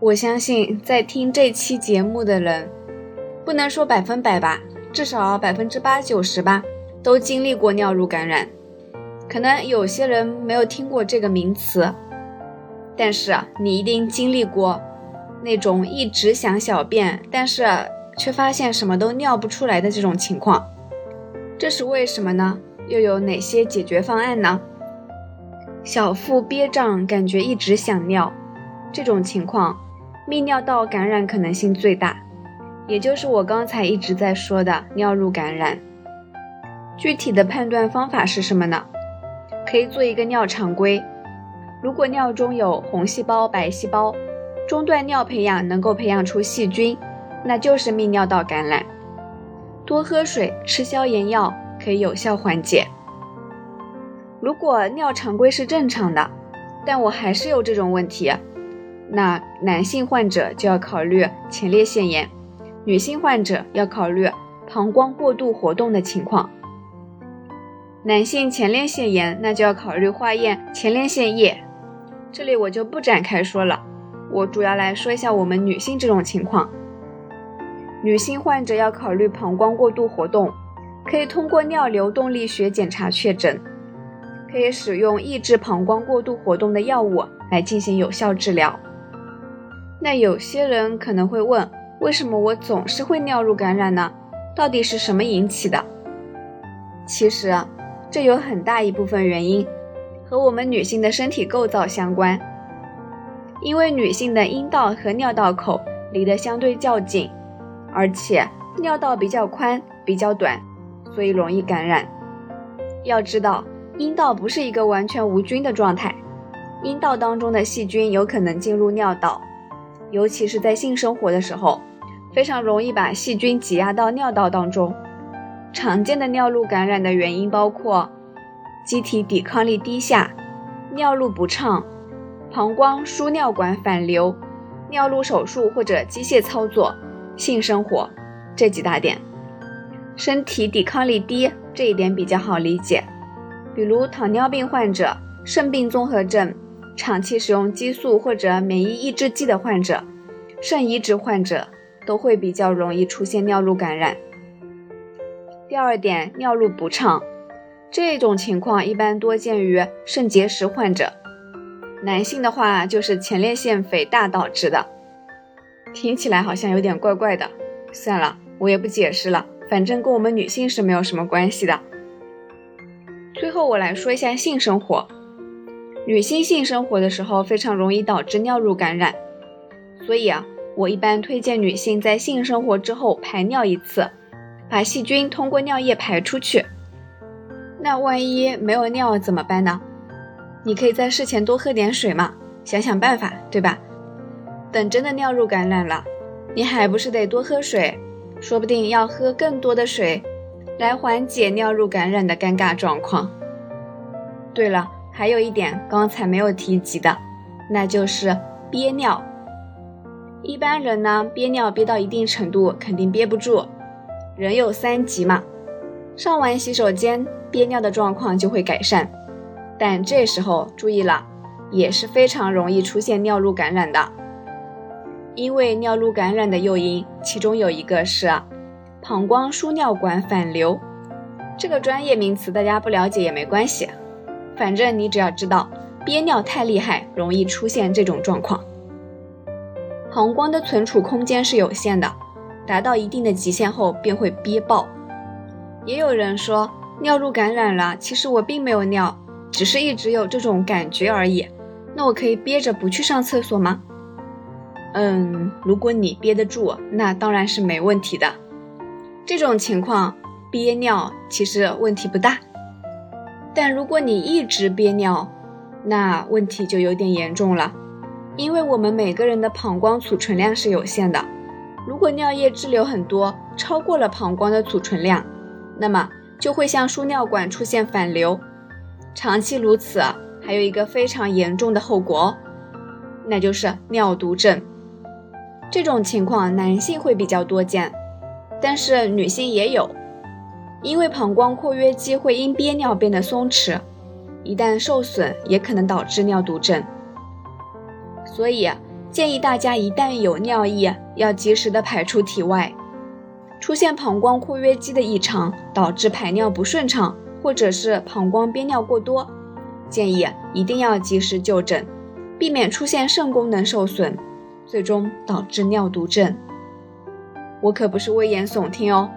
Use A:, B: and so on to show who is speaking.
A: 我相信在听这期节目的人，不能说百分百吧，至少百分之八九十吧，都经历过尿路感染。可能有些人没有听过这个名词，但是你一定经历过那种一直想小便，但是却发现什么都尿不出来的这种情况。这是为什么呢？又有哪些解决方案呢？小腹憋胀，感觉一直想尿，这种情况。泌尿道感染可能性最大，也就是我刚才一直在说的尿路感染。具体的判断方法是什么呢？可以做一个尿常规。如果尿中有红细胞、白细胞，中断尿培养能够培养出细菌，那就是泌尿道感染。多喝水、吃消炎药可以有效缓解。如果尿常规是正常的，但我还是有这种问题。那男性患者就要考虑前列腺炎，女性患者要考虑膀胱过度活动的情况。男性前列腺炎，那就要考虑化验前列腺液。这里我就不展开说了，我主要来说一下我们女性这种情况。女性患者要考虑膀胱过度活动，可以通过尿流动力学检查确诊，可以使用抑制膀胱过度活动的药物来进行有效治疗。那有些人可能会问，为什么我总是会尿路感染呢？到底是什么引起的？其实，这有很大一部分原因和我们女性的身体构造相关。因为女性的阴道和尿道口离得相对较近，而且尿道比较宽、比较短，所以容易感染。要知道，阴道不是一个完全无菌的状态，阴道当中的细菌有可能进入尿道。尤其是在性生活的时候，非常容易把细菌挤压到尿道当中。常见的尿路感染的原因包括机体抵抗力低下、尿路不畅、膀胱输尿管反流、尿路手术或者机械操作、性生活这几大点。身体抵抗力低这一点比较好理解，比如糖尿病患者、肾病综合症。长期使用激素或者免疫抑制剂的患者，肾移植患者都会比较容易出现尿路感染。第二点，尿路不畅，这种情况一般多见于肾结石患者，男性的话就是前列腺肥大导致的。听起来好像有点怪怪的，算了，我也不解释了，反正跟我们女性是没有什么关系的。最后我来说一下性生活。女性性生活的时候非常容易导致尿路感染，所以啊，我一般推荐女性在性生活之后排尿一次，把细菌通过尿液排出去。那万一没有尿怎么办呢？你可以在事前多喝点水嘛，想想办法，对吧？等真的尿路感染了，你还不是得多喝水？说不定要喝更多的水，来缓解尿路感染的尴尬状况。对了。还有一点刚才没有提及的，那就是憋尿。一般人呢，憋尿憋到一定程度，肯定憋不住。人有三急嘛，上完洗手间憋尿的状况就会改善，但这时候注意了，也是非常容易出现尿路感染的。因为尿路感染的诱因，其中有一个是膀胱输尿管反流，这个专业名词大家不了解也没关系。反正你只要知道憋尿太厉害，容易出现这种状况。膀胱的存储空间是有限的，达到一定的极限后便会憋爆。也有人说尿路感染了，其实我并没有尿，只是一直有这种感觉而已。那我可以憋着不去上厕所吗？嗯，如果你憋得住，那当然是没问题的。这种情况憋尿其实问题不大。但如果你一直憋尿，那问题就有点严重了，因为我们每个人的膀胱储存量是有限的，如果尿液滞留很多，超过了膀胱的储存量，那么就会向输尿管出现反流，长期如此，还有一个非常严重的后果，那就是尿毒症。这种情况男性会比较多见，但是女性也有。因为膀胱括约肌会因憋尿变得松弛，一旦受损，也可能导致尿毒症。所以，建议大家一旦有尿意，要及时的排出体外。出现膀胱括约肌的异常，导致排尿不顺畅，或者是膀胱憋尿过多，建议一定要及时就诊，避免出现肾功能受损，最终导致尿毒症。我可不是危言耸听哦。